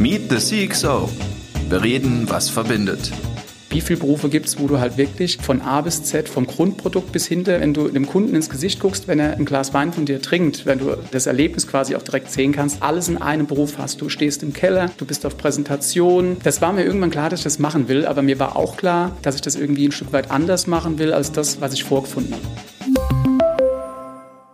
Meet the CXO. Wir reden, was verbindet. Wie viele Berufe gibt es, wo du halt wirklich von A bis Z, vom Grundprodukt bis hinter, wenn du dem Kunden ins Gesicht guckst, wenn er ein Glas Wein von dir trinkt, wenn du das Erlebnis quasi auch direkt sehen kannst, alles in einem Beruf hast. Du stehst im Keller, du bist auf Präsentation. Das war mir irgendwann klar, dass ich das machen will, aber mir war auch klar, dass ich das irgendwie ein Stück weit anders machen will, als das, was ich vorgefunden habe.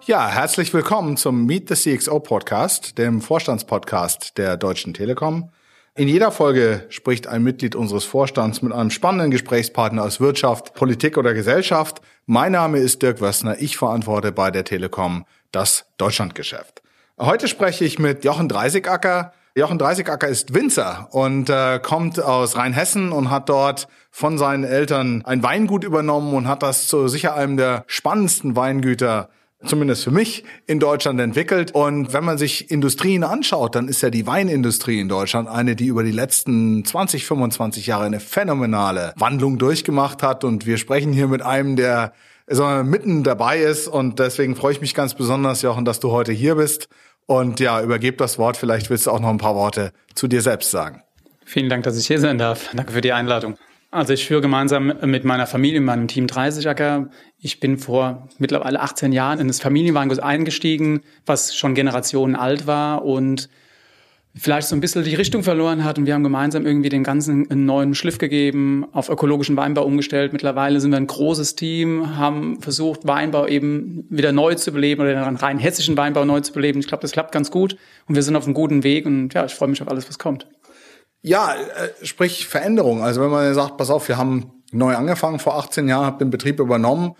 Ja, herzlich willkommen zum Meet the CXO Podcast, dem Vorstandspodcast der Deutschen Telekom. In jeder Folge spricht ein Mitglied unseres Vorstands mit einem spannenden Gesprächspartner aus Wirtschaft, Politik oder Gesellschaft. Mein Name ist Dirk Wössner. Ich verantworte bei der Telekom das Deutschlandgeschäft. Heute spreche ich mit Jochen Dreisigacker. Jochen Dreisigacker ist Winzer und äh, kommt aus Rheinhessen und hat dort von seinen Eltern ein Weingut übernommen und hat das zu sicher einem der spannendsten Weingüter zumindest für mich, in Deutschland entwickelt. Und wenn man sich Industrien anschaut, dann ist ja die Weinindustrie in Deutschland eine, die über die letzten 20, 25 Jahre eine phänomenale Wandlung durchgemacht hat. Und wir sprechen hier mit einem, der so mitten dabei ist. Und deswegen freue ich mich ganz besonders, Jochen, dass du heute hier bist. Und ja, übergebe das Wort. Vielleicht willst du auch noch ein paar Worte zu dir selbst sagen. Vielen Dank, dass ich hier sein darf. Danke für die Einladung. Also ich führe gemeinsam mit meiner Familie, meinem Team 30 Acker. Ich bin vor mittlerweile 18 Jahren in das Familienweingut eingestiegen, was schon Generationen alt war und vielleicht so ein bisschen die Richtung verloren hat. Und wir haben gemeinsam irgendwie dem Ganzen einen neuen Schliff gegeben, auf ökologischen Weinbau umgestellt. Mittlerweile sind wir ein großes Team, haben versucht, Weinbau eben wieder neu zu beleben oder den rein hessischen Weinbau neu zu beleben. Ich glaube, das klappt ganz gut und wir sind auf einem guten Weg und ja, ich freue mich auf alles, was kommt. Ja, äh, sprich Veränderung. Also wenn man sagt, pass auf, wir haben neu angefangen vor 18 Jahren, habt den Betrieb übernommen.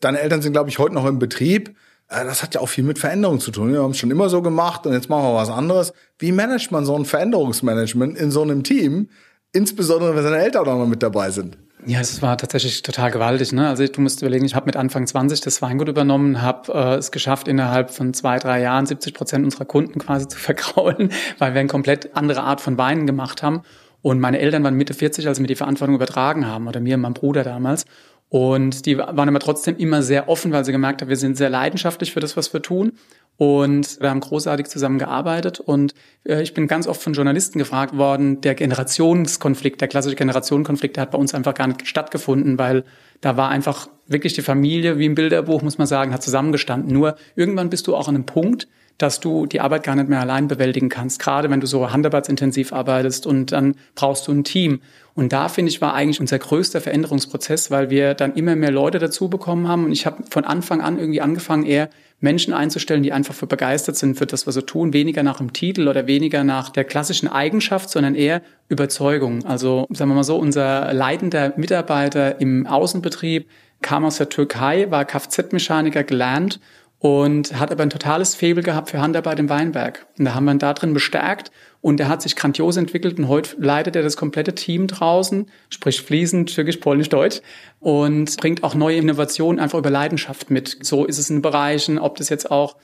Deine Eltern sind, glaube ich, heute noch im Betrieb. Äh, das hat ja auch viel mit Veränderung zu tun. Wir haben es schon immer so gemacht und jetzt machen wir was anderes. Wie managt man so ein Veränderungsmanagement in so einem Team? Insbesondere, wenn seine Eltern auch noch mit dabei sind. Ja, es war tatsächlich total gewaltig. Ne? Also du musst überlegen, ich habe mit Anfang 20 das Weingut übernommen, habe äh, es geschafft, innerhalb von zwei, drei Jahren 70 Prozent unserer Kunden quasi zu vergraulen, weil wir eine komplett andere Art von Weinen gemacht haben. Und meine Eltern waren Mitte 40, als sie mir die Verantwortung übertragen haben, oder mir und meinem Bruder damals. Und die waren aber trotzdem immer sehr offen, weil sie gemerkt haben, wir sind sehr leidenschaftlich für das, was wir tun. Und wir haben großartig zusammengearbeitet. Und äh, ich bin ganz oft von Journalisten gefragt worden, der Generationskonflikt, der klassische Generationenkonflikt, der hat bei uns einfach gar nicht stattgefunden, weil da war einfach wirklich die Familie, wie im Bilderbuch, muss man sagen, hat zusammengestanden. Nur irgendwann bist du auch an einem Punkt, dass du die Arbeit gar nicht mehr allein bewältigen kannst. Gerade wenn du so handarbeitsintensiv arbeitest und dann brauchst du ein Team. Und da finde ich war eigentlich unser größter Veränderungsprozess, weil wir dann immer mehr Leute dazu bekommen haben. Und ich habe von Anfang an irgendwie angefangen, eher Menschen einzustellen, die einfach für begeistert sind für das, was sie tun, weniger nach dem Titel oder weniger nach der klassischen Eigenschaft, sondern eher Überzeugung. Also sagen wir mal so, unser leitender Mitarbeiter im Außenbetrieb kam aus der Türkei, war Kfz-Mechaniker gelernt und hat aber ein totales Faible gehabt für Handarbeit im Weinberg. Und da haben wir ihn da drin bestärkt und er hat sich grandios entwickelt und heute leitet er das komplette Team draußen, spricht fließend Türkisch, Polnisch, Deutsch und bringt auch neue Innovationen einfach über Leidenschaft mit. So ist es in Bereichen, ob das jetzt auch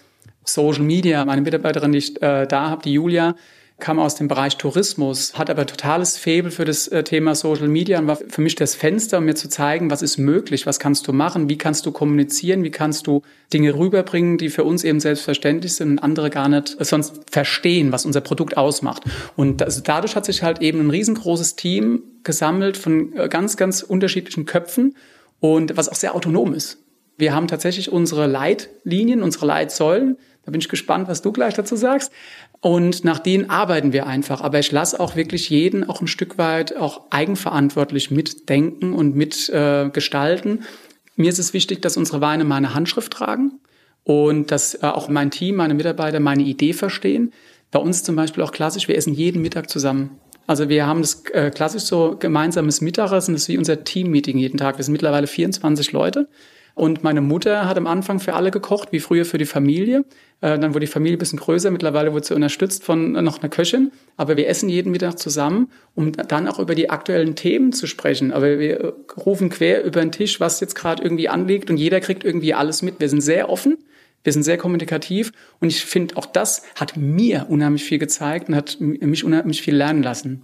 Social Media, meine Mitarbeiterin, die ich äh, da habe, die Julia, kam aus dem Bereich Tourismus, hat aber totales Faible für das äh, Thema Social Media und war für mich das Fenster, um mir zu zeigen, was ist möglich, was kannst du machen, wie kannst du kommunizieren, wie kannst du Dinge rüberbringen, die für uns eben selbstverständlich sind und andere gar nicht sonst verstehen, was unser Produkt ausmacht. Und das, dadurch hat sich halt eben ein riesengroßes Team gesammelt von äh, ganz, ganz unterschiedlichen Köpfen und was auch sehr autonom ist. Wir haben tatsächlich unsere Leitlinien, unsere Leitsäulen. Da bin ich gespannt, was du gleich dazu sagst. Und nach denen arbeiten wir einfach. Aber ich lasse auch wirklich jeden auch ein Stück weit auch eigenverantwortlich mitdenken und mitgestalten. Äh, Mir ist es wichtig, dass unsere Weine meine Handschrift tragen und dass äh, auch mein Team, meine Mitarbeiter meine Idee verstehen. Bei uns zum Beispiel auch klassisch, wir essen jeden Mittag zusammen. Also wir haben das äh, klassisch so gemeinsames Mittagessen, das ist wie unser Team-Meeting jeden Tag. Wir sind mittlerweile 24 Leute. Und meine Mutter hat am Anfang für alle gekocht, wie früher für die Familie. Äh, dann wurde die Familie ein bisschen größer. Mittlerweile wurde sie unterstützt von äh, noch einer Köchin. Aber wir essen jeden Mittag zusammen, um dann auch über die aktuellen Themen zu sprechen. Aber wir äh, rufen quer über den Tisch, was jetzt gerade irgendwie anliegt. Und jeder kriegt irgendwie alles mit. Wir sind sehr offen. Wir sind sehr kommunikativ und ich finde, auch das hat mir unheimlich viel gezeigt und hat mich unheimlich viel lernen lassen.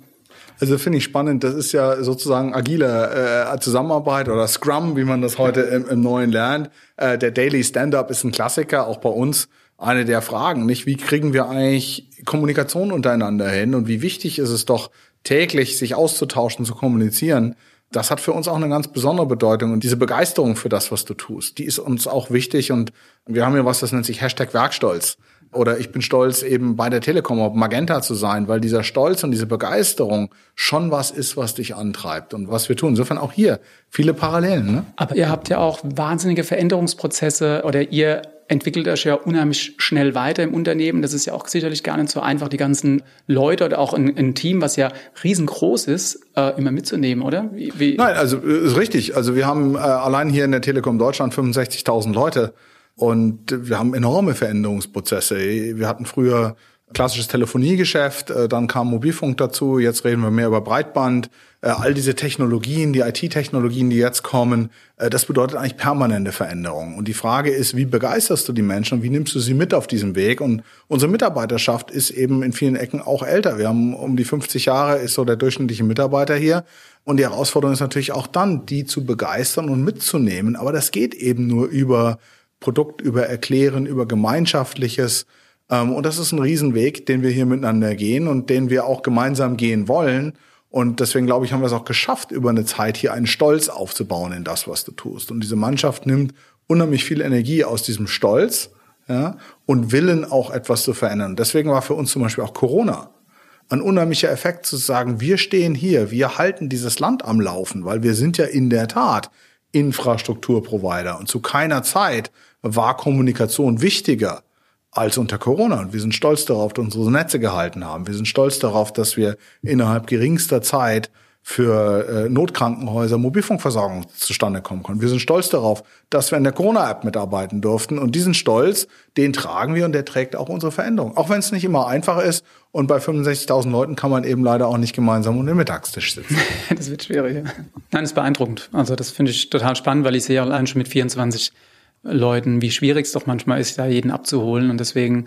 Also finde ich spannend. Das ist ja sozusagen agile äh, Zusammenarbeit oder Scrum, wie man das heute im, im Neuen lernt. Äh, der Daily Stand-up ist ein Klassiker, auch bei uns. eine der Fragen, nicht? Wie kriegen wir eigentlich Kommunikation untereinander hin und wie wichtig ist es doch täglich, sich auszutauschen, zu kommunizieren? Das hat für uns auch eine ganz besondere Bedeutung und diese Begeisterung für das, was du tust, die ist uns auch wichtig und wir haben hier was, das nennt sich Hashtag Werkstolz oder ich bin stolz, eben bei der Telekom auf Magenta zu sein, weil dieser Stolz und diese Begeisterung schon was ist, was dich antreibt und was wir tun. Insofern auch hier viele Parallelen. Ne? Aber ihr habt ja auch wahnsinnige Veränderungsprozesse oder ihr entwickelt euch ja unheimlich schnell weiter im Unternehmen. Das ist ja auch sicherlich gar nicht so einfach, die ganzen Leute oder auch ein, ein Team, was ja riesengroß ist, äh, immer mitzunehmen, oder? Wie, wie? Nein, also ist richtig. Also wir haben äh, allein hier in der Telekom Deutschland 65.000 Leute. Und wir haben enorme Veränderungsprozesse. Wir hatten früher klassisches Telefoniegeschäft, äh, dann kam Mobilfunk dazu, jetzt reden wir mehr über Breitband. Äh, all diese Technologien, die IT-Technologien, die jetzt kommen, äh, das bedeutet eigentlich permanente Veränderung. Und die Frage ist, wie begeisterst du die Menschen und wie nimmst du sie mit auf diesem Weg? Und unsere Mitarbeiterschaft ist eben in vielen Ecken auch älter. Wir haben um die 50 Jahre, ist so der durchschnittliche Mitarbeiter hier. Und die Herausforderung ist natürlich auch dann, die zu begeistern und mitzunehmen. Aber das geht eben nur über Produkt, über Erklären, über Gemeinschaftliches. Ähm, und das ist ein Riesenweg, den wir hier miteinander gehen und den wir auch gemeinsam gehen wollen. Und deswegen glaube ich, haben wir es auch geschafft, über eine Zeit hier einen Stolz aufzubauen in das, was du tust. Und diese Mannschaft nimmt unheimlich viel Energie aus diesem Stolz ja, und Willen auch etwas zu verändern. Deswegen war für uns zum Beispiel auch Corona ein unheimlicher Effekt zu sagen, wir stehen hier, wir halten dieses Land am Laufen, weil wir sind ja in der Tat Infrastrukturprovider und zu keiner Zeit war Kommunikation wichtiger als unter Corona. Und wir sind stolz darauf, dass unsere Netze gehalten haben. Wir sind stolz darauf, dass wir innerhalb geringster Zeit für äh, Notkrankenhäuser Mobilfunkversorgung zustande kommen konnten. Wir sind stolz darauf, dass wir in der Corona-App mitarbeiten durften. Und diesen Stolz, den tragen wir und der trägt auch unsere Veränderung. Auch wenn es nicht immer einfach ist. Und bei 65.000 Leuten kann man eben leider auch nicht gemeinsam um den Mittagstisch sitzen. das wird schwierig. Nein, das ist beeindruckend. Also das finde ich total spannend, weil ich sehe allein schon mit 24 Leuten, wie schwierig es doch manchmal ist, da jeden abzuholen. Und deswegen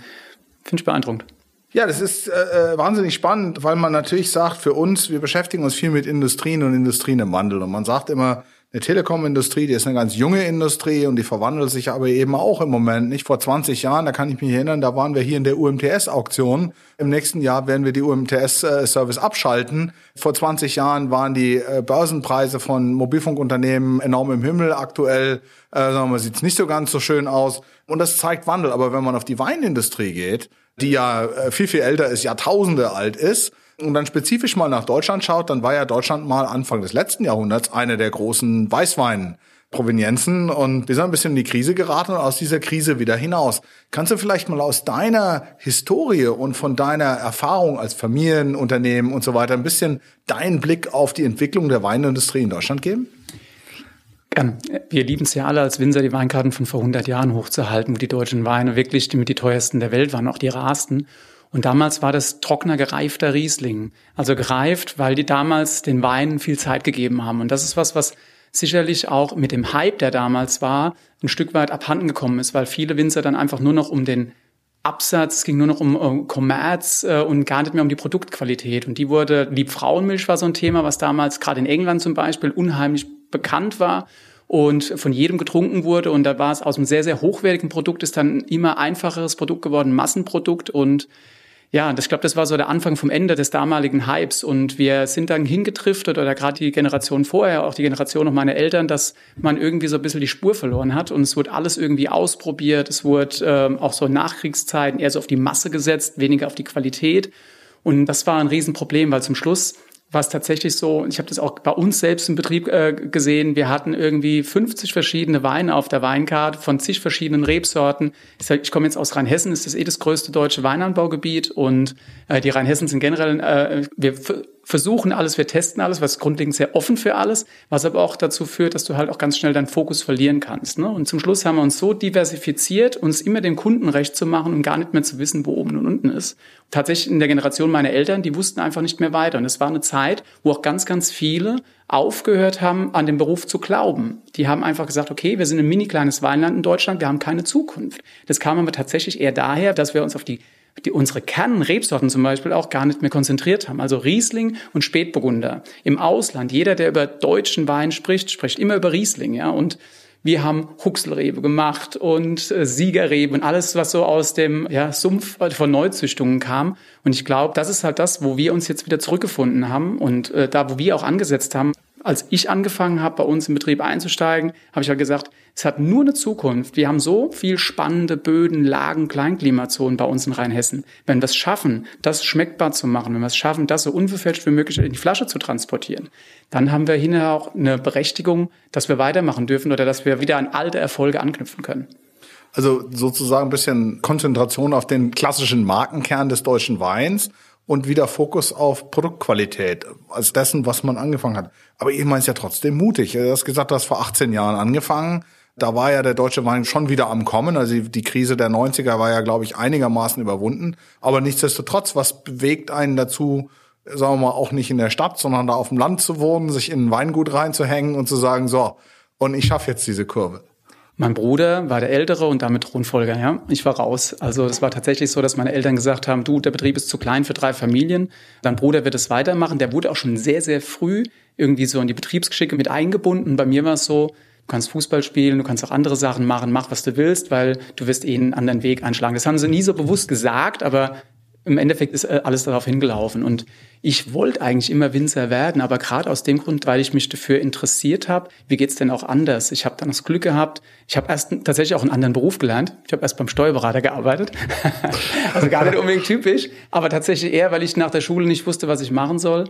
finde ich beeindruckend. Ja, das ist äh, äh, wahnsinnig spannend, weil man natürlich sagt, für uns, wir beschäftigen uns viel mit Industrien und Industrien im Wandel. Und man sagt immer, eine Telekom-Industrie, die ist eine ganz junge Industrie und die verwandelt sich aber eben auch im Moment. Nicht vor 20 Jahren, da kann ich mich erinnern, da waren wir hier in der UMTS-Auktion. Im nächsten Jahr werden wir die UMTS-Service abschalten. Vor 20 Jahren waren die äh, Börsenpreise von Mobilfunkunternehmen enorm im Himmel. Aktuell äh, sagen wir, sieht's nicht so ganz so schön aus. Und das zeigt Wandel. Aber wenn man auf die Weinindustrie geht, die ja äh, viel, viel älter ist, Jahrtausende alt ist, und dann spezifisch mal nach Deutschland schaut, dann war ja Deutschland mal Anfang des letzten Jahrhunderts eine der großen Weißwein Provenienzen und wir sind ein bisschen in die Krise geraten und aus dieser Krise wieder hinaus. Kannst du vielleicht mal aus deiner Historie und von deiner Erfahrung als Familienunternehmen und so weiter ein bisschen deinen Blick auf die Entwicklung der Weinindustrie in Deutschland geben? Wir lieben es ja alle als Winzer, die Weinkarten von vor 100 Jahren hochzuhalten, wo die deutschen Weine wirklich die, mit die teuersten der Welt waren, auch die rarsten. Und damals war das trockener, gereifter Riesling. Also gereift, weil die damals den Weinen viel Zeit gegeben haben. Und das ist was, was sicherlich auch mit dem Hype, der damals war, ein Stück weit abhanden gekommen ist, weil viele Winzer dann einfach nur noch um den Absatz, es ging nur noch um, um äh, und gar nicht mehr um die Produktqualität. Und die wurde, Liebfrauenmilch war so ein Thema, was damals gerade in England zum Beispiel unheimlich bekannt war und von jedem getrunken wurde. Und da war es aus einem sehr, sehr hochwertigen Produkt, ist dann immer einfacheres Produkt geworden, Massenprodukt und ja, das, ich glaube, das war so der Anfang vom Ende des damaligen Hypes. Und wir sind dann hingetriftet, oder gerade die Generation vorher, auch die Generation noch meiner Eltern, dass man irgendwie so ein bisschen die Spur verloren hat. Und es wurde alles irgendwie ausprobiert. Es wurde ähm, auch so in Nachkriegszeiten eher so auf die Masse gesetzt, weniger auf die Qualität. Und das war ein Riesenproblem, weil zum Schluss war es tatsächlich so, ich habe das auch bei uns selbst im Betrieb äh, gesehen, wir hatten irgendwie 50 verschiedene Weine auf der Weinkarte von zig verschiedenen Rebsorten. Ich, ich komme jetzt aus Rheinhessen, ist das eh das größte deutsche Weinanbaugebiet und äh, die Rheinhessen sind generell, äh, wir versuchen alles, wir testen alles, was grundlegend sehr offen für alles, was aber auch dazu führt, dass du halt auch ganz schnell deinen Fokus verlieren kannst. Ne? Und zum Schluss haben wir uns so diversifiziert, uns immer dem Kunden recht zu machen und gar nicht mehr zu wissen, wo oben und unten ist. Tatsächlich in der Generation meiner Eltern, die wussten einfach nicht mehr weiter. Und es war eine Zeit, wo auch ganz, ganz viele aufgehört haben, an den Beruf zu glauben. Die haben einfach gesagt, okay, wir sind ein mini kleines Weinland in Deutschland, wir haben keine Zukunft. Das kam aber tatsächlich eher daher, dass wir uns auf die die unsere Kernrebsorten zum Beispiel auch gar nicht mehr konzentriert haben. Also Riesling und Spätburgunder. Im Ausland, jeder, der über deutschen Wein spricht, spricht immer über Riesling, ja. Und Wir haben Huxelrebe gemacht und äh, Siegerrebe und alles, was so aus dem ja, Sumpf von Neuzüchtungen kam. Und ich glaube, das ist halt das, wo wir uns jetzt wieder zurückgefunden haben und äh, da, wo wir auch angesetzt haben. Als ich angefangen habe, bei uns im Betrieb einzusteigen, habe ich halt gesagt, es hat nur eine Zukunft. Wir haben so viel spannende Böden, Lagen, Kleinklimazonen bei uns in Rheinhessen. Wenn wir es schaffen, das schmeckbar zu machen, wenn wir es schaffen, das so unverfälscht wie möglich in die Flasche zu transportieren, dann haben wir hinterher auch eine Berechtigung, dass wir weitermachen dürfen oder dass wir wieder an alte Erfolge anknüpfen können. Also sozusagen ein bisschen Konzentration auf den klassischen Markenkern des deutschen Weins und wieder Fokus auf Produktqualität als dessen, was man angefangen hat. Aber ich meine es ja trotzdem mutig. Du hast gesagt, du hast vor 18 Jahren angefangen. Da war ja der deutsche Wein schon wieder am Kommen. Also die Krise der 90er war ja, glaube ich, einigermaßen überwunden. Aber nichtsdestotrotz, was bewegt einen dazu, sagen wir mal, auch nicht in der Stadt, sondern da auf dem Land zu wohnen, sich in ein Weingut reinzuhängen und zu sagen, so, und ich schaffe jetzt diese Kurve. Mein Bruder war der Ältere und damit Thronfolger, ja. Ich war raus. Also es war tatsächlich so, dass meine Eltern gesagt haben, du, der Betrieb ist zu klein für drei Familien. Dein Bruder wird es weitermachen. Der wurde auch schon sehr, sehr früh irgendwie so in die Betriebsgeschicke mit eingebunden. Bei mir war es so, kannst Fußball spielen, du kannst auch andere Sachen machen, mach was du willst, weil du wirst eh einen anderen Weg einschlagen. Das haben sie nie so bewusst gesagt, aber im Endeffekt ist äh, alles darauf hingelaufen. Und ich wollte eigentlich immer Winzer werden, aber gerade aus dem Grund, weil ich mich dafür interessiert habe, wie geht's denn auch anders? Ich habe dann das Glück gehabt, ich habe erst tatsächlich auch einen anderen Beruf gelernt. Ich habe erst beim Steuerberater gearbeitet. also gar nicht unbedingt typisch, aber tatsächlich eher, weil ich nach der Schule nicht wusste, was ich machen soll.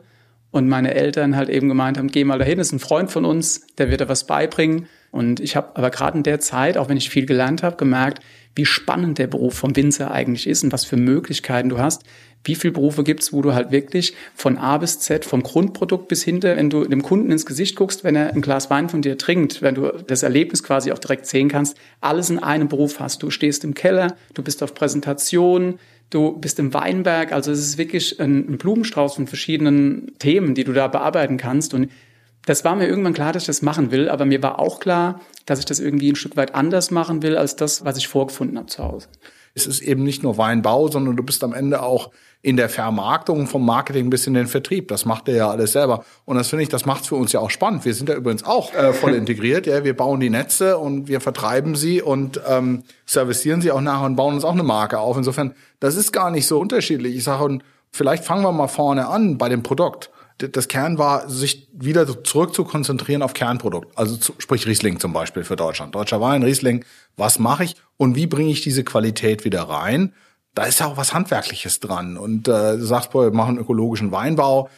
Und meine Eltern halt eben gemeint haben, geh mal dahin, ist ein Freund von uns, der wird dir was beibringen. Und ich habe aber gerade in der Zeit, auch wenn ich viel gelernt habe, gemerkt, wie spannend der Beruf vom Winzer eigentlich ist und was für Möglichkeiten du hast. Wie viele Berufe gibt's, wo du halt wirklich von A bis Z, vom Grundprodukt bis hinter, wenn du dem Kunden ins Gesicht guckst, wenn er ein Glas Wein von dir trinkt, wenn du das Erlebnis quasi auch direkt sehen kannst, alles in einem Beruf hast. Du stehst im Keller, du bist auf Präsentation, Du bist im Weinberg, also es ist wirklich ein, Blumenstrauß von verschiedenen Themen, die du da bearbeiten kannst. Und das war mir irgendwann klar, dass ich das machen will, aber mir war auch klar, dass ich das irgendwie ein Stück weit anders machen will, als das, was ich vorgefunden habe zu Hause. Es ist eben nicht nur Weinbau, sondern du bist am Ende auch in der Vermarktung vom Marketing bis in den Vertrieb. Das macht er ja alles selber. Und das finde ich, das macht es für uns ja auch spannend. Wir sind ja übrigens auch äh, voll integriert. Ja, wir bauen die Netze und wir vertreiben sie und ähm, servicieren sie auch nachher und bauen uns auch eine Marke auf. Insofern, das ist gar nicht so unterschiedlich. Ich sage, und vielleicht fangen wir mal vorne an bei dem Produkt. Das Kern war, sich wieder zurück zu konzentrieren auf Kernprodukt. Also sprich Riesling zum Beispiel für Deutschland. Deutscher Wein, Riesling. Was mache ich und wie bringe ich diese Qualität wieder rein? Da ist ja auch was Handwerkliches dran. Und äh, du sagst, boah, wir machen ökologischen Weinbau.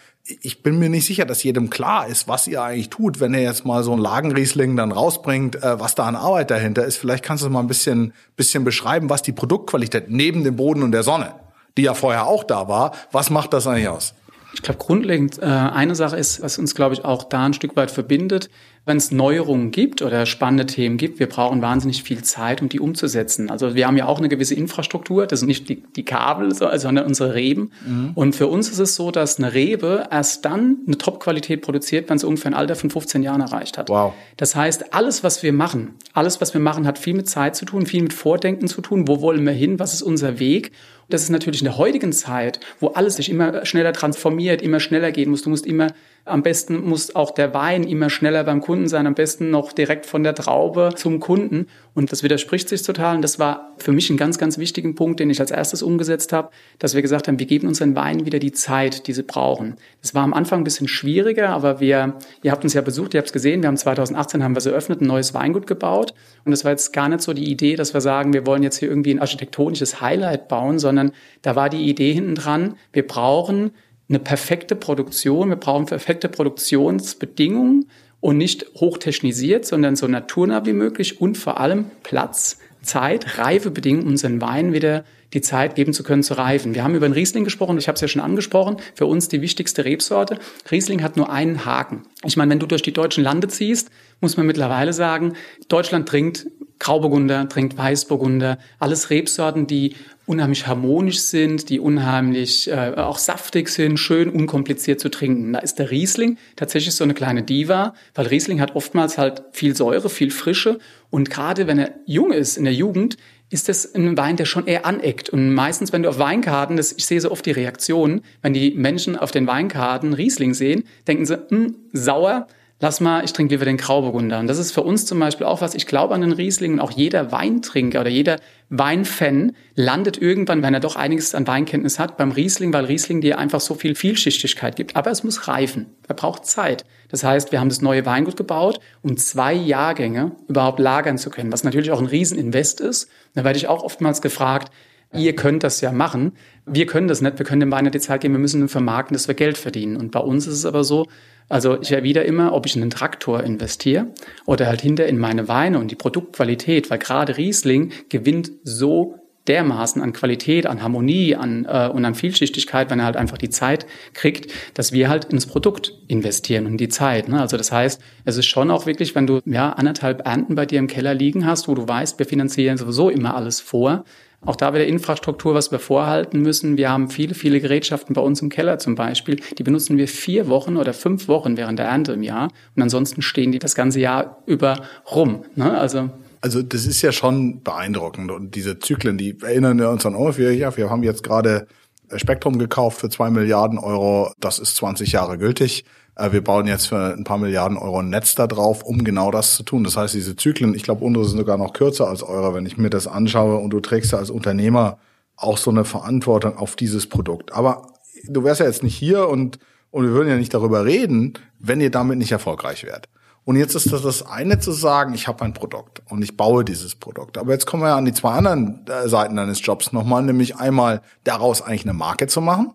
Ich bin mir nicht sicher, dass jedem klar ist, was ihr eigentlich tut, wenn ihr jetzt mal so ein Lagenriesling dann rausbringt, äh, was da an Arbeit dahinter ist. Vielleicht kannst du mal ein bisschen, bisschen beschreiben, was die Produktqualität neben dem Boden und der Sonne, die ja vorher auch da war, was macht das eigentlich aus? Ich glaube, grundlegend äh, eine Sache ist, was uns, glaube ich, auch da ein Stück weit verbindet, wenn es Neuerungen gibt oder spannende Themen gibt, wir brauchen wahnsinnig viel Zeit, um die umzusetzen. Also wir haben ja auch eine gewisse Infrastruktur, das sind nicht die, die Kabel, sondern unsere Reben. Mhm. Und für uns ist es so, dass eine Rebe erst dann eine Top-Qualität produziert, wenn es ungefähr ein Alter von 15 Jahren erreicht hat. Wow. Das heißt, alles, was wir machen, alles, was wir machen, hat viel mit Zeit zu tun, viel mit Vordenken zu tun. Wo wollen wir hin? Was ist unser Weg? Das ist natürlich in der heutigen Zeit, wo alles sich immer schneller transformiert, immer schneller gehen muss. Du musst immer am besten muss auch der Wein immer schneller beim Kunden sein, am besten noch direkt von der Traube zum Kunden. Und das widerspricht sich total. Und das war für mich ein ganz, ganz wichtigen Punkt, den ich als erstes umgesetzt habe, dass wir gesagt haben, wir geben unseren Weinen wieder die Zeit, die sie brauchen. Das war am Anfang ein bisschen schwieriger, aber wir, ihr habt uns ja besucht, ihr habt es gesehen, wir haben 2018 haben wir es eröffnet, ein neues Weingut gebaut. Und das war jetzt gar nicht so die Idee, dass wir sagen, wir wollen jetzt hier irgendwie ein architektonisches Highlight bauen, sondern da war die Idee hinten dran, wir brauchen eine perfekte Produktion, wir brauchen perfekte Produktionsbedingungen und nicht hochtechnisiert, sondern so naturnah wie möglich und vor allem Platz, Zeit, Reifebedingungen, unseren Wein wieder die Zeit geben zu können zu reifen. Wir haben über den Riesling gesprochen, ich habe es ja schon angesprochen, für uns die wichtigste Rebsorte. Riesling hat nur einen Haken. Ich meine, wenn du durch die deutschen Lande ziehst, muss man mittlerweile sagen, Deutschland trinkt Grauburgunder, trinkt Weißburgunder, alles Rebsorten, die unheimlich harmonisch sind, die unheimlich äh, auch saftig sind, schön unkompliziert zu trinken. Da ist der Riesling tatsächlich so eine kleine Diva, weil Riesling hat oftmals halt viel Säure, viel Frische und gerade wenn er jung ist, in der Jugend, ist das ein Wein, der schon eher aneckt. Und meistens, wenn du auf Weinkarten, das, ich sehe so oft die Reaktionen, wenn die Menschen auf den Weinkarten Riesling sehen, denken sie, hm, sauer, lass mal, ich trinke lieber den Grauburgunder. Und das ist für uns zum Beispiel auch was, ich glaube an den Riesling und auch jeder Weintrinker oder jeder Weinfan landet irgendwann, wenn er doch einiges an Weinkenntnis hat, beim Riesling, weil Riesling dir einfach so viel Vielschichtigkeit gibt. Aber es muss reifen. Er braucht Zeit. Das heißt, wir haben das neue Weingut gebaut, um zwei Jahrgänge überhaupt lagern zu können, was natürlich auch ein Rieseninvest ist. Da werde ich auch oftmals gefragt, ihr könnt das ja machen. Wir können das nicht. Wir können dem Wein nicht die Zeit geben. Wir müssen nur vermarkten, dass wir Geld verdienen. Und bei uns ist es aber so, also ich erwidere immer, ob ich in einen Traktor investiere oder halt hinter in meine Weine und die Produktqualität, weil gerade Riesling gewinnt so dermaßen an Qualität, an Harmonie an, äh, und an Vielschichtigkeit, wenn er halt einfach die Zeit kriegt, dass wir halt ins Produkt investieren und die Zeit. Ne? Also das heißt, es ist schon auch wirklich, wenn du ja anderthalb Ernten bei dir im Keller liegen hast, wo du weißt, wir finanzieren sowieso immer alles vor, auch da wieder Infrastruktur, was wir vorhalten müssen. Wir haben viele, viele Gerätschaften bei uns im Keller zum Beispiel. Die benutzen wir vier Wochen oder fünf Wochen während der Ernte im Jahr. Und ansonsten stehen die das ganze Jahr über rum. Ne? Also also das ist ja schon beeindruckend und diese Zyklen, die erinnern uns an, oh, wir, ja, wir haben jetzt gerade Spektrum gekauft für zwei Milliarden Euro, das ist 20 Jahre gültig. Äh, wir bauen jetzt für ein paar Milliarden Euro ein Netz da drauf, um genau das zu tun. Das heißt, diese Zyklen, ich glaube, unsere sind sogar noch kürzer als eure, wenn ich mir das anschaue und du trägst ja als Unternehmer auch so eine Verantwortung auf dieses Produkt. Aber du wärst ja jetzt nicht hier und, und wir würden ja nicht darüber reden, wenn ihr damit nicht erfolgreich wärt. Und jetzt ist das das eine zu sagen, ich habe ein Produkt und ich baue dieses Produkt. Aber jetzt kommen wir an die zwei anderen äh, Seiten deines Jobs nochmal, nämlich einmal daraus eigentlich eine Marke zu machen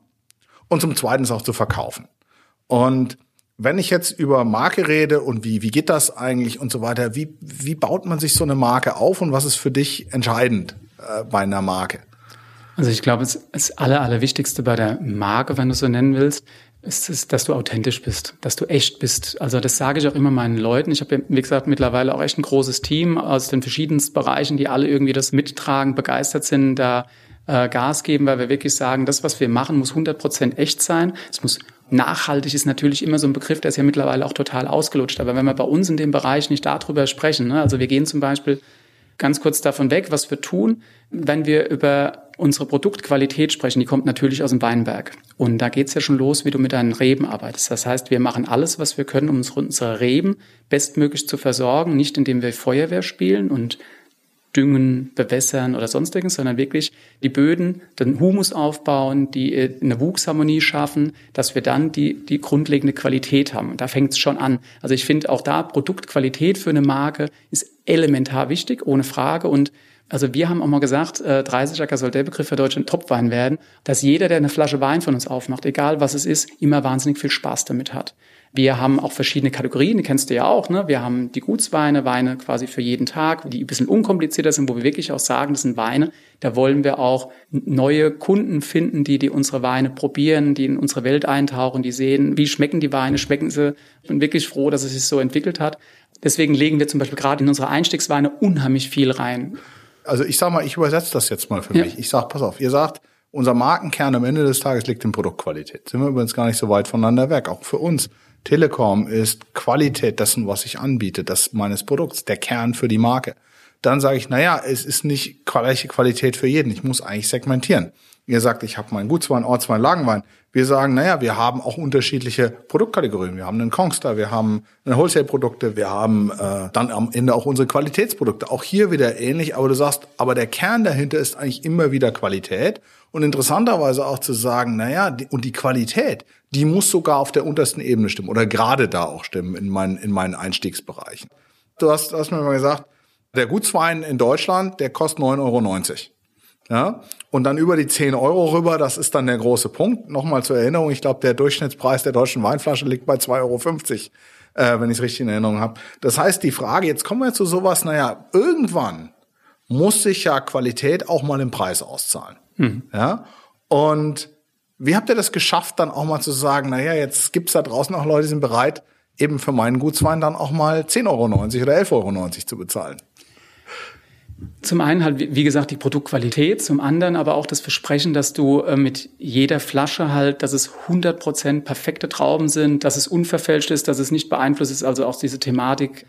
und zum zweiten es auch zu verkaufen. Und wenn ich jetzt über Marke rede und wie, wie geht das eigentlich und so weiter, wie, wie baut man sich so eine Marke auf und was ist für dich entscheidend äh, bei einer Marke? Also ich glaube, das, das Aller, Allerwichtigste bei der Marke, wenn du so nennen willst, ist, ist, dass du authentisch bist, dass du echt bist. Also das sage ich auch immer meinen Leuten. Ich habe, wie gesagt, mittlerweile auch echt ein großes Team aus den verschiedensten Bereichen, die alle irgendwie das mittragen, begeistert sind, da äh, Gas geben, weil wir wirklich sagen, das, was wir machen, muss 100 Prozent echt sein. Es muss nachhaltig ist natürlich immer so ein Begriff, der ist ja mittlerweile auch total ausgelutscht. Aber wenn wir bei uns in dem Bereich nicht darüber sprechen, ne, also wir gehen zum Beispiel ganz kurz davon weg, was wir tun, wenn wir über unsere Produktqualität sprechen, die kommt natürlich aus dem Weinberg. Und da geht's ja schon los, wie du mit deinen Reben arbeitest. Das heißt, wir machen alles, was wir können, um unsere Reben bestmöglich zu versorgen, nicht indem wir Feuerwehr spielen und düngen, bewässern oder sonstiges, sondern wirklich die Böden, den Humus aufbauen, die äh, eine Wuchsharmonie schaffen, dass wir dann die, die grundlegende Qualität haben. Und da fängt es schon an. Also ich finde auch da Produktqualität für eine Marke ist elementar wichtig, ohne Frage. Und also wir haben auch mal gesagt, äh, 30er soll der Begriff für deutschen Topwein werden, dass jeder, der eine Flasche Wein von uns aufmacht, egal was es ist, immer wahnsinnig viel Spaß damit hat. Wir haben auch verschiedene Kategorien, die kennst du ja auch. Ne? Wir haben die Gutsweine, Weine quasi für jeden Tag, die ein bisschen unkomplizierter sind, wo wir wirklich auch sagen, das sind Weine, da wollen wir auch neue Kunden finden, die, die unsere Weine probieren, die in unsere Welt eintauchen, die sehen, wie schmecken die Weine, schmecken sie. Ich bin wirklich froh, dass es sich so entwickelt hat. Deswegen legen wir zum Beispiel gerade in unsere Einstiegsweine unheimlich viel rein. Also ich sag mal, ich übersetze das jetzt mal für ja. mich. Ich sag, pass auf, ihr sagt, unser Markenkern am Ende des Tages liegt in Produktqualität. Sind wir übrigens gar nicht so weit voneinander weg, auch für uns. Telekom ist Qualität dessen, was ich anbiete, das meines Produkts, der Kern für die Marke. Dann sage ich, naja, es ist nicht gleiche Qualität für jeden. Ich muss eigentlich segmentieren. Ihr sagt, ich habe meinen Gutswein, Ortswein, Lagenwein. Wir sagen, naja, wir haben auch unterschiedliche Produktkategorien. Wir haben einen Kongstar, wir haben Wholesale-Produkte, wir haben äh, dann am Ende auch unsere Qualitätsprodukte. Auch hier wieder ähnlich, aber du sagst, aber der Kern dahinter ist eigentlich immer wieder Qualität. Und interessanterweise auch zu sagen, naja, die, und die Qualität, die muss sogar auf der untersten Ebene stimmen oder gerade da auch stimmen in meinen, in meinen Einstiegsbereichen. Du hast, hast mir mal gesagt, der Gutswein in Deutschland, der kostet 9,90 Euro. Ja, und dann über die 10 Euro rüber, das ist dann der große Punkt. Nochmal zur Erinnerung, ich glaube, der Durchschnittspreis der deutschen Weinflasche liegt bei 2,50 Euro, äh, wenn ich es richtig in Erinnerung habe. Das heißt, die Frage, jetzt kommen wir zu sowas, naja, irgendwann muss sich ja Qualität auch mal im Preis auszahlen. Mhm. Ja? Und wie habt ihr das geschafft, dann auch mal zu sagen, naja, jetzt gibt's da draußen auch Leute, die sind bereit, eben für meinen Gutswein dann auch mal 10,90 Euro oder 11,90 Euro zu bezahlen? Zum einen halt, wie gesagt, die Produktqualität, zum anderen aber auch das Versprechen, dass du äh, mit jeder Flasche halt, dass es 100% perfekte Trauben sind, dass es unverfälscht ist, dass es nicht beeinflusst ist, also auch diese Thematik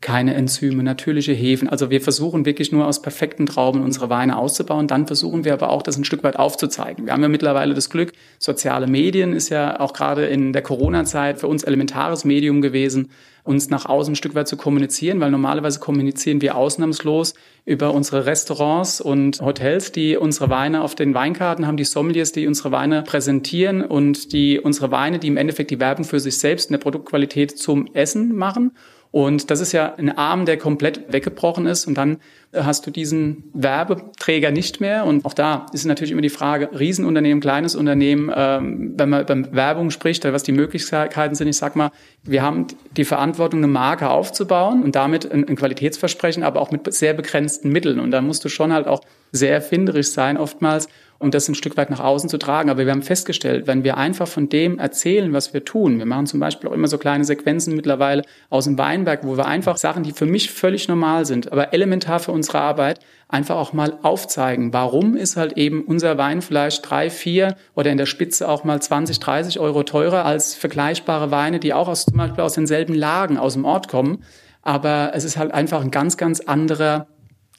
keine Enzyme, natürliche Hefen. Also wir versuchen wirklich nur aus perfekten Trauben unsere Weine auszubauen. Dann versuchen wir aber auch, das ein Stück weit aufzuzeigen. Wir haben ja mittlerweile das Glück, soziale Medien ist ja auch gerade in der Corona-Zeit für uns elementares Medium gewesen, uns nach außen ein Stück weit zu kommunizieren, weil normalerweise kommunizieren wir ausnahmslos über unsere Restaurants und Hotels, die unsere Weine auf den Weinkarten haben, die Sommeliers, die unsere Weine präsentieren und die unsere Weine, die im Endeffekt die Werbung für sich selbst in der Produktqualität zum Essen machen. Und das ist ja ein Arm, der komplett weggebrochen ist. Und dann hast du diesen Werbeträger nicht mehr. Und auch da ist natürlich immer die Frage, Riesenunternehmen, kleines Unternehmen, ähm, wenn man über Werbung spricht, was die Möglichkeiten sind. Ich sag mal, wir haben die Verantwortung, eine Marke aufzubauen und damit ein, ein Qualitätsversprechen, aber auch mit sehr begrenzten Mitteln. Und da musst du schon halt auch sehr erfinderisch sein oftmals, um das ein Stück weit nach außen zu tragen. Aber wir haben festgestellt, wenn wir einfach von dem erzählen, was wir tun, wir machen zum Beispiel auch immer so kleine Sequenzen mittlerweile aus dem Weinberg, wo wir einfach Sachen, die für mich völlig normal sind, aber elementar für unsere Arbeit, einfach auch mal aufzeigen. Warum ist halt eben unser Wein vielleicht drei, vier oder in der Spitze auch mal 20, 30 Euro teurer als vergleichbare Weine, die auch aus, zum Beispiel aus denselben Lagen aus dem Ort kommen. Aber es ist halt einfach ein ganz, ganz anderer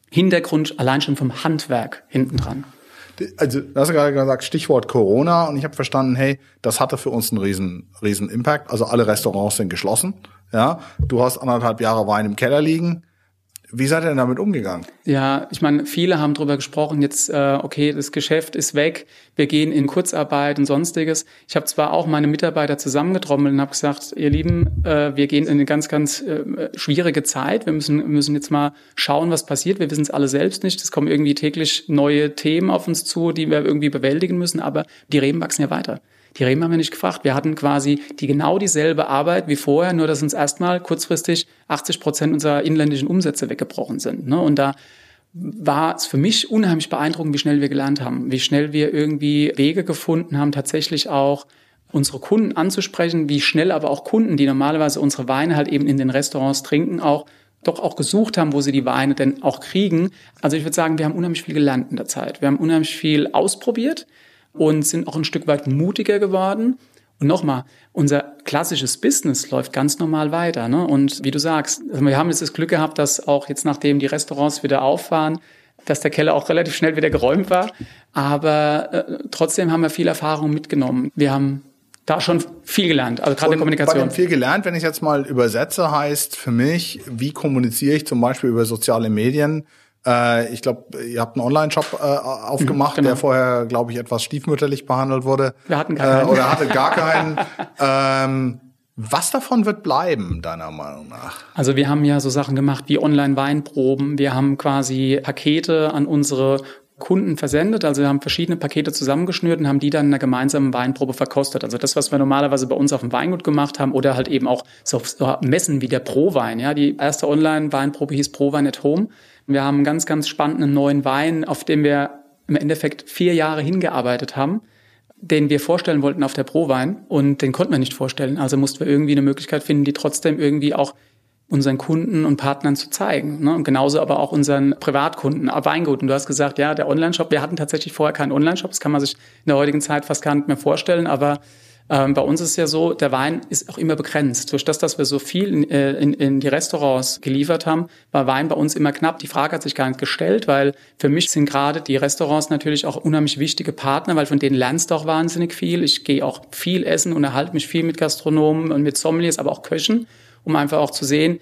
Hintergrund, allein schon vom Handwerk hinten dran also du hast gerade gesagt, Stichwort Corona und ich habe verstanden, hey, das hatte für uns einen riesen, riesen Impact. Also alle Restaurants sind geschlossen. Ja, du hast anderthalb Jahre Wein im Keller liegen. Wie seid ihr denn damit umgegangen? Ja, ich meine, viele haben darüber gesprochen, jetzt, äh, okay, das Geschäft ist weg, wir gehen in Kurzarbeit und sonstiges. Ich habe zwar auch meine Mitarbeiter zusammengetrommelt und habe gesagt, ihr Lieben, äh, wir gehen in eine ganz, ganz äh, schwierige Zeit. Wir müssen, müssen jetzt mal schauen, was passiert. Wir wissen es alle selbst nicht. Es kommen irgendwie täglich neue Themen auf uns zu, die wir irgendwie bewältigen müssen, aber die Reben wachsen ja weiter. Die Reben haben wir nicht gefragt. Wir hatten quasi die genau dieselbe Arbeit wie vorher, nur dass uns erstmal kurzfristig 80 Prozent unserer inländischen Umsätze weggebrochen sind. Ne? Und da war es für mich unheimlich beeindruckend, wie schnell wir gelernt haben, wie schnell wir irgendwie Wege gefunden haben, tatsächlich auch unsere Kunden anzusprechen, wie schnell aber auch Kunden, die normalerweise unsere Weine halt eben in den Restaurants trinken, auch doch auch gesucht haben, wo sie die Weine denn auch kriegen. Also ich würde sagen, wir haben unheimlich viel gelernt in der Zeit. Wir haben unheimlich viel ausprobiert und sind auch ein Stück weit mutiger geworden. Und nochmal, unser klassisches Business läuft ganz normal weiter. Ne? Und wie du sagst, also wir haben jetzt das Glück gehabt, dass auch jetzt, nachdem die Restaurants wieder auf waren, dass der Keller auch relativ schnell wieder geräumt war. Aber äh, trotzdem haben wir viel Erfahrung mitgenommen. Wir haben da schon viel gelernt, also gerade in der Kommunikation. Viel gelernt, wenn ich jetzt mal übersetze, heißt für mich, wie kommuniziere ich zum Beispiel über soziale Medien äh, ich glaube, ihr habt einen Online-Shop äh, aufgemacht, genau. der vorher, glaube ich, etwas stiefmütterlich behandelt wurde. Wir hatten gar keinen. Äh, oder hatte gar keinen. ähm, was davon wird bleiben, deiner Meinung nach? Also wir haben ja so Sachen gemacht wie Online-Weinproben. Wir haben quasi Pakete an unsere Kunden versendet. Also wir haben verschiedene Pakete zusammengeschnürt und haben die dann in einer gemeinsamen Weinprobe verkostet. Also das, was wir normalerweise bei uns auf dem Weingut gemacht haben oder halt eben auch so Messen wie der Prowein. Ja, die erste Online-Weinprobe hieß Prowein at Home. Wir haben einen ganz, ganz spannenden neuen Wein, auf dem wir im Endeffekt vier Jahre hingearbeitet haben, den wir vorstellen wollten auf der Prowein und den konnten wir nicht vorstellen. Also mussten wir irgendwie eine Möglichkeit finden, die trotzdem irgendwie auch unseren Kunden und Partnern zu zeigen. Ne? Und genauso aber auch unseren Privatkunden, Weingut. Und du hast gesagt, ja, der Online-Shop, wir hatten tatsächlich vorher keinen Online-Shop, das kann man sich in der heutigen Zeit fast gar nicht mehr vorstellen, aber ähm, bei uns ist ja so, der Wein ist auch immer begrenzt. Durch das, dass wir so viel in, äh, in, in die Restaurants geliefert haben, war Wein bei uns immer knapp. Die Frage hat sich gar nicht gestellt, weil für mich sind gerade die Restaurants natürlich auch unheimlich wichtige Partner, weil von denen lernst du auch wahnsinnig viel. Ich gehe auch viel essen und erhalte mich viel mit Gastronomen und mit Sommeliers, aber auch Köchen, um einfach auch zu sehen,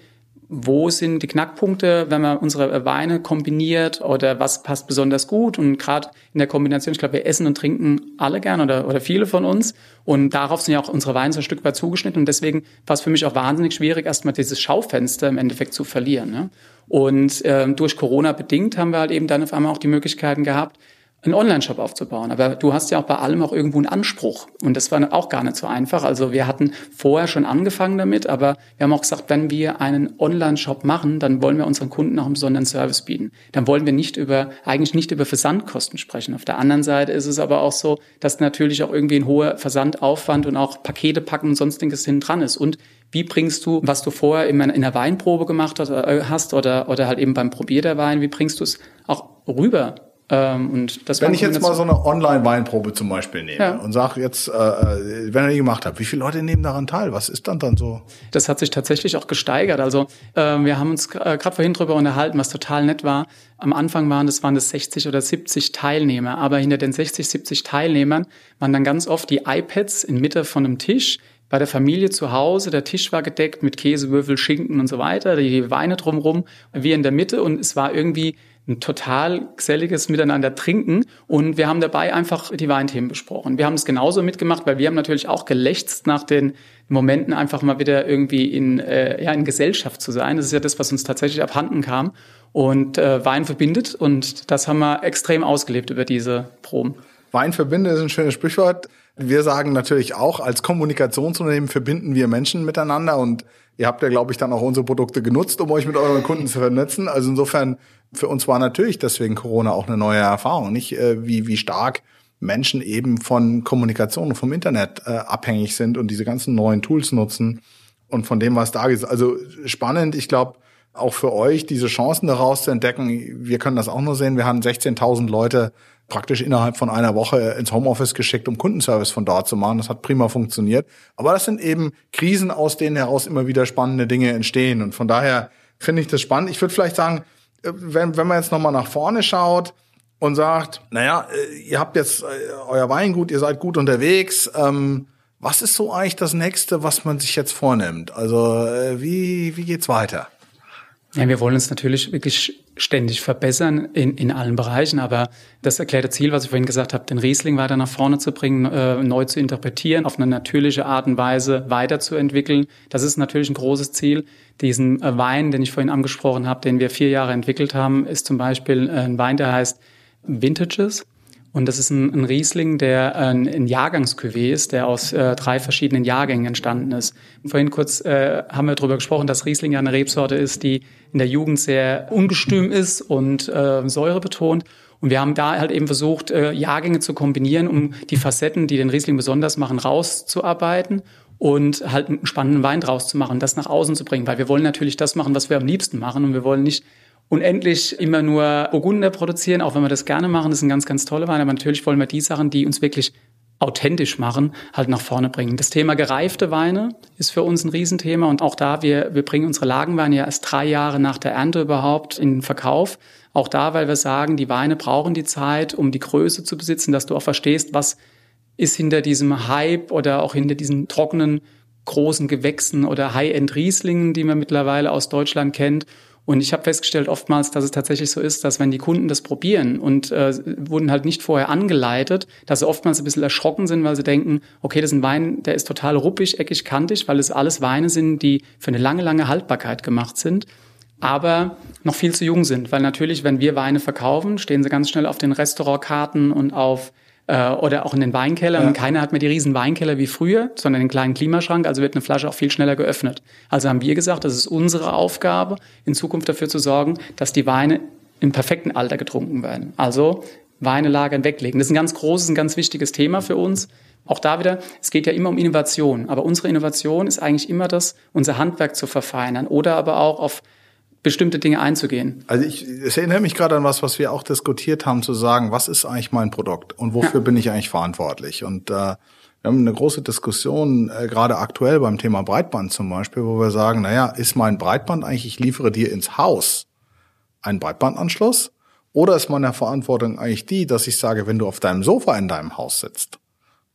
wo sind die Knackpunkte, wenn man unsere Weine kombiniert oder was passt besonders gut und gerade in der Kombination, ich glaube, wir essen und trinken alle gern oder, oder viele von uns und darauf sind ja auch unsere Weine so ein Stück weit zugeschnitten und deswegen war es für mich auch wahnsinnig schwierig, erstmal dieses Schaufenster im Endeffekt zu verlieren. Ne? Und äh, durch Corona bedingt haben wir halt eben dann auf einmal auch die Möglichkeiten gehabt, einen Online-Shop aufzubauen. Aber du hast ja auch bei allem auch irgendwo einen Anspruch. Und das war auch gar nicht so einfach. Also wir hatten vorher schon angefangen damit, aber wir haben auch gesagt, wenn wir einen Online-Shop machen, dann wollen wir unseren Kunden auch einen besonderen Service bieten. Dann wollen wir nicht über, eigentlich nicht über Versandkosten sprechen. Auf der anderen Seite ist es aber auch so, dass natürlich auch irgendwie ein hoher Versandaufwand und auch Pakete packen und sonstiges hin dran ist. Und wie bringst du, was du vorher in einer Weinprobe gemacht hast äh, oder, oder halt eben beim Probier der Wein, wie bringst du es auch rüber Ähm, und das wenn ich jetzt mal so eine Online-Weinprobe zum Beispiel nehme ja. und sage jetzt, äh, wenn ihr die gemacht habt, wie viele Leute nehmen daran teil? Was ist dann dann so? Das hat sich tatsächlich auch gesteigert. Also äh, wir haben uns äh, gerade vorhin drüber unterhalten, was total nett war. Am Anfang waren das waren es 60 oder 70 Teilnehmer, aber hinter den 60, 70 Teilnehmern waren dann ganz oft die iPads in Mitte von einem Tisch bei der Familie zu Hause. Der Tisch war gedeckt mit Käse, Würfel, Schinken und so weiter, die Weine drumrum, wir in der Mitte und es war irgendwie ein total geselliges Miteinander trinken und wir haben dabei einfach die Weinthemen besprochen. Wir haben es genauso mitgemacht, weil wir haben natürlich auch gelächzt nach den Momenten einfach mal wieder irgendwie in, äh, ja, in Gesellschaft zu sein. Das ist ja das, was uns tatsächlich abhanden kam und äh, Wein verbindet und das haben wir extrem ausgelebt über diese Proben. Wein verbindet ist ein schönes Sprichwort. Wir sagen natürlich auch, als Kommunikationsunternehmen verbinden wir Menschen miteinander und ihr habt ja, glaube ich, dann auch unsere Produkte genutzt, um euch mit euren Kunden zu vernetzen. Also insofern für uns war natürlich deswegen Corona auch eine neue Erfahrung, nicht äh, wie, wie stark Menschen eben von Kommunikation und vom Internet äh, abhängig sind und diese ganzen neuen Tools nutzen und von dem, was da ist. Also spannend, ich glaube, auch für euch diese Chancen daraus zu entdecken. Wir können das auch nur sehen. Wir haben 16.000 Leute praktisch innerhalb von einer Woche ins Homeoffice geschickt, um Kundenservice von dort zu machen. Das hat prima funktioniert. Aber das sind eben Krisen, aus denen heraus immer wieder spannende Dinge entstehen. Und von daher finde ich das spannend. Ich würde vielleicht sagen, wenn, wenn man jetzt nochmal nach vorne schaut und sagt, naja, äh, ihr habt jetzt äh, euer Weingut, ihr seid gut unterwegs, ähm, was ist so eigentlich das nächste, was man sich jetzt vornimmt? Also äh, wie, wie geht's weiter? Ja, wir wollen uns natürlich wirklich ständig verbessern in, in allen Bereichen, aber das erklärte Ziel, was ich vorhin gesagt habe, den Riesling weiter nach vorne zu bringen, äh, neu zu interpretieren, auf eine natürliche Art und Weise weiterzuentwickeln, das ist natürlich ein großes Ziel. Diesen äh, Wein, den ich vorhin angesprochen habe, den wir vier Jahre entwickelt haben, ist zum Beispiel äh, ein Wein, der heißt Vintages. Und das ist ein, ein Riesling, der ein, ein Jahrgangscuvée ist, der aus äh, drei verschiedenen Jahrgängen entstanden ist. Vorhin kurz äh, haben wir darüber gesprochen, dass Riesling ja eine Rebsorte ist, die in der Jugend sehr ungestüm ist und äh, Säure betont. Und wir haben da halt eben versucht, äh, Jahrgänge zu kombinieren, um die Facetten, die den Riesling besonders machen, rauszuarbeiten und halt einen spannenden Wein draus zu machen, das nach außen zu bringen. Weil wir wollen natürlich das machen, was wir am liebsten machen. Und wir wollen nicht unendlich immer nur Burgunder produzieren, auch wenn wir das gerne machen. Das ist ein ganz, ganz toller Wein. Aber natürlich wollen wir die Sachen, die uns wirklich authentisch machen, halt nach vorne bringen. Das Thema gereifte Weine ist für uns ein Riesenthema und auch da, wir, wir bringen unsere Lagenweine ja erst drei Jahre nach der Ernte überhaupt in den Verkauf. Auch da, weil wir sagen, die Weine brauchen die Zeit, um die Größe zu besitzen, dass du auch verstehst, was ist hinter diesem Hype oder auch hinter diesen trockenen großen Gewächsen oder High-End-Rieslingen, die man mittlerweile aus Deutschland kennt und ich habe festgestellt oftmals, dass es tatsächlich so ist, dass wenn die Kunden das probieren und äh, wurden halt nicht vorher angeleitet, dass sie oftmals ein bisschen erschrocken sind, weil sie denken, okay, das ist ein Wein, der ist total ruppig, eckig, kantig, weil es alles Weine sind, die für eine lange, lange Haltbarkeit gemacht sind aber noch viel zu jung sind, weil natürlich, wenn wir Weine verkaufen, stehen sie ganz schnell auf den Restaurantkarten und auf äh, oder auch in den Weinkellern. Ja. Keiner hat mehr die riesen Weinkeller wie früher, sondern den kleinen Klimaschrank. Also wird eine Flasche auch viel schneller geöffnet. Also haben wir gesagt, das ist unsere Aufgabe, in Zukunft dafür zu sorgen, dass die Weine im perfekten Alter getrunken werden. Also Weine lagern, weglegen. Das ist ein ganz großes, ein ganz wichtiges Thema für uns. Auch da wieder, es geht ja immer um Innovation. Aber unsere Innovation ist eigentlich immer das, unser Handwerk zu verfeinern oder aber auch auf bestimmte Dinge einzugehen. Also ich, ich erinnere mich gerade an was, was wir auch diskutiert haben, zu sagen, was ist eigentlich mein Produkt und wofür ja. bin ich eigentlich verantwortlich? Und äh, wir haben eine große Diskussion, äh, gerade aktuell beim Thema Breitband zum Beispiel, wo wir sagen, naja, ist mein Breitband eigentlich, ich liefere dir ins Haus einen Breitbandanschluss? Oder ist meine Verantwortung eigentlich die, dass ich sage, wenn du auf deinem Sofa in deinem Haus sitzt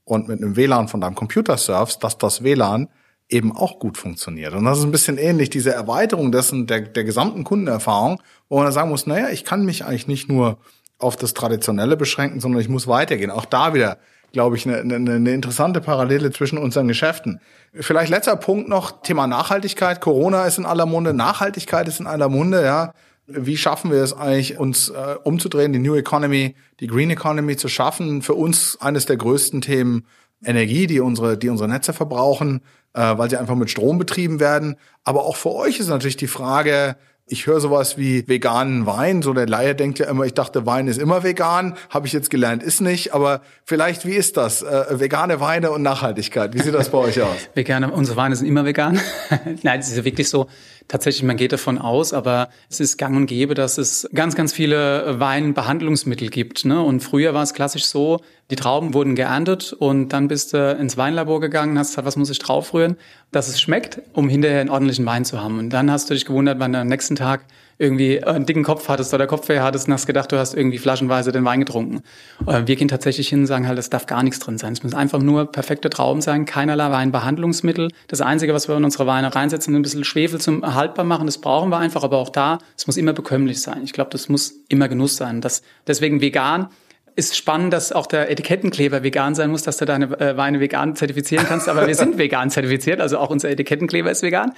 und mit einem WLAN von deinem Computer surfst, dass das WLAN eben auch gut funktioniert. Und das ist ein bisschen ähnlich, diese Erweiterung dessen, der, der gesamten Kundenerfahrung, wo man sagen muss, naja, ich kann mich eigentlich nicht nur auf das Traditionelle beschränken, sondern ich muss weitergehen. Auch da wieder, glaube ich, eine, eine, eine interessante Parallele zwischen unseren Geschäften. Vielleicht letzter Punkt noch, Thema Nachhaltigkeit. Corona ist in aller Munde, Nachhaltigkeit ist in aller Munde, ja. Wie schaffen wir es eigentlich, uns äh, umzudrehen, die New Economy, die Green Economy zu schaffen? Für uns eines der größten Themen Energie, die unsere, die unsere Netze verbrauchen, äh, weil sie einfach mit Strom betrieben werden. Aber auch für euch ist natürlich die Frage, Ich höre sowas wie veganen Wein. So der Laie denkt ja immer, ich dachte, Wein ist immer vegan. Habe ich jetzt gelernt, ist nicht. Aber vielleicht, wie ist das? Äh, vegane Weine und Nachhaltigkeit. Wie sieht das bei euch aus? Vegane, unsere Weine sind immer vegan. Nein, es ist ja wirklich so, tatsächlich, man geht davon aus, aber es ist gang und gäbe, dass es ganz, ganz viele Weinbehandlungsmittel gibt. Ne? Und früher war es klassisch so, die Trauben wurden geerntet und dann bist du ins Weinlabor gegangen, hast gesagt, was muss ich draufrühren, dass es schmeckt, um hinterher einen ordentlichen Wein zu haben. Und dann hast du dich gewundert, wann du am nächsten Tag irgendwie einen dicken Kopf hattest oder Kopfweh hattest und hast gedacht, du hast irgendwie flaschenweise den Wein getrunken. Äh, wir gehen tatsächlich hin und sagen halt, es darf gar nichts drin sein. Es müssen einfach nur perfekte Trauben sein, keinerlei Weinbehandlungsmittel. Das Einzige, was wir in unsere Weine reinsetzen, ist ein bisschen Schwefel zum haltbar machen. Das brauchen wir einfach, aber auch da, es muss immer bekömmlich sein. Ich glaube, das muss immer Genuss sein. Das, deswegen vegan ist spannend, dass auch der Etikettenkleber vegan sein muss, dass du deine äh, Weine vegan zertifizieren kannst. Aber wir sind vegan zertifiziert, also auch unser Etikettenkleber ist vegan.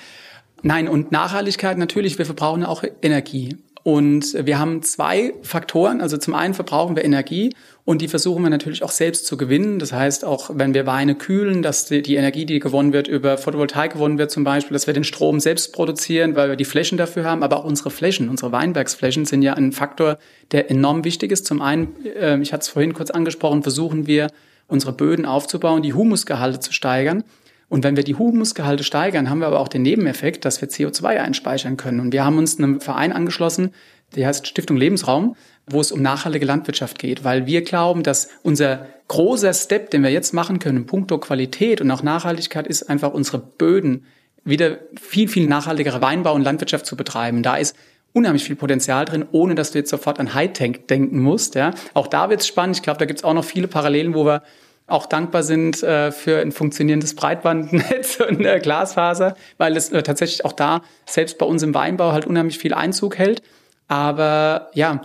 Nein, und Nachhaltigkeit natürlich, wir verbrauchen auch Energie. Und wir haben zwei Faktoren. Also zum einen verbrauchen wir Energie und die versuchen wir natürlich auch selbst zu gewinnen. Das heißt auch, wenn wir Weine kühlen, dass die, die, Energie, die gewonnen wird, über Photovoltaik gewonnen wird zum Beispiel, dass wir den Strom selbst produzieren, weil wir die Flächen dafür haben. Aber auch unsere Flächen, unsere Weinbergsflächen sind ja ein Faktor, der enorm wichtig ist. Zum einen, äh, ich hatte es vorhin kurz angesprochen, versuchen wir, unsere Böden aufzubauen, die Humusgehalte zu steigern. Und wenn wir die Humusgehalte steigern, haben wir aber auch den Nebeneffekt, dass wir CO2 einspeichern können. Und wir haben uns einem Verein angeschlossen, der heißt Stiftung Lebensraum, wo es um nachhaltige Landwirtschaft geht, weil wir glauben, dass unser großer Step, den wir jetzt machen können, puncto Qualität und auch Nachhaltigkeit, ist einfach unsere Böden wieder viel, viel nachhaltigere Weinbau und Landwirtschaft zu betreiben. Da ist unheimlich viel Potenzial drin, ohne dass du jetzt sofort an Hightech denken musst. Ja. Auch da wird es spannend. Ich glaube, da gibt es auch noch viele Parallelen, wo wir auch dankbar sind äh, für ein funktionierendes Breitbandnetz und äh, Glasfaser, weil es äh, tatsächlich auch da selbst bei uns im Weinbau halt unheimlich viel Einzug hält. Aber ja,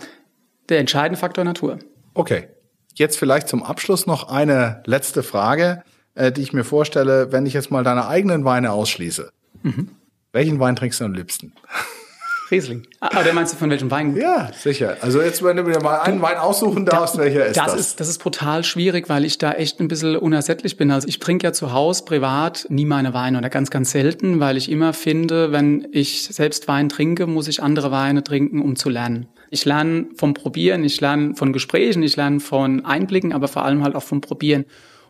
der entscheidende Faktor Natur. Okay. Jetzt vielleicht zum Abschluss noch eine letzte Frage, äh, die ich mir vorstelle, wenn ich jetzt mal deine eigenen Weine ausschließe. Mhm. Welchen Wein trinkst du am liebsten? Riesling. Ah, oder meinst du von welchem Wein? Ja, sicher. Also jetzt, wenn du mir mal einen Wein aussuchen darfst, da, welcher ist das? Das ist, das ist brutal schwierig, weil ich da echt ein bisschen unersättlich bin. Also ich trinke ja zu Hause privat nie meine Weine oder ganz, ganz selten, weil ich immer finde, wenn ich selbst Wein trinke, muss ich andere Weine trinken, um zu lernen. Ich lerne vom Probieren, ich lerne von Gesprächen, ich lerne von Einblicken, aber vor allem halt auch vom Probieren.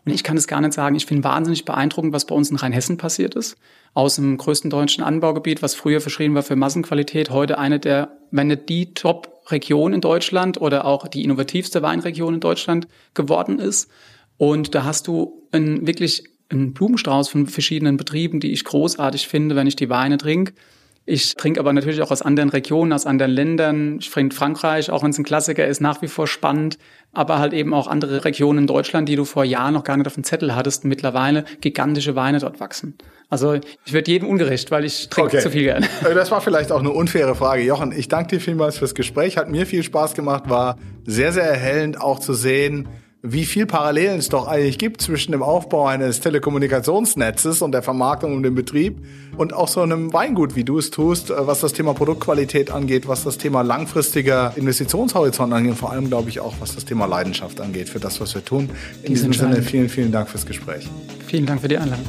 Und ich kann es gar nicht sagen. Ich finde wahnsinnig beeindruckend, was bei uns in Rheinhessen passiert ist aus dem größten deutschen Anbaugebiet, was früher verschrien war für Massenqualität, heute eine der, wenn nicht die Top-Region in Deutschland oder auch die innovativste Weinregion in Deutschland geworden ist. Und da hast du einen, wirklich einen Blumenstrauß von verschiedenen Betrieben, die ich großartig finde, wenn ich die Weine trinke. Ich trinke aber natürlich auch aus anderen Regionen, aus anderen Ländern. Ich trinke Frankreich, auch wenn es ein Klassiker ist, nach wie vor spannend. Aber halt eben auch andere Regionen in Deutschland, die du vor Jahren noch gar nicht auf dem Zettel hattest, mittlerweile gigantische Weine dort wachsen. Also ich werde jedem ungerecht, weil ich trinke okay. zu viel gerne. Äh, das war vielleicht auch eine unfaire Frage. Jochen, ich danke dir vielmals fürs Gespräch. Hat mir viel Spaß gemacht, war sehr, sehr erhellend auch zu sehen, wie viel Parallelen es doch eigentlich gibt zwischen dem Aufbau eines Telekommunikationsnetzes und der Vermarktung und dem Betrieb und auch so einem Weingut, wie du es tust, äh, was das Thema Produktqualität angeht, was das Thema langfristiger Investitionshorizont angeht und vor allem, glaube ich, auch was das Thema Leidenschaft angeht für das, was wir tun. In diesem Sinne, vielen, vielen Dank fürs Gespräch. Vielen Dank für die Einladung.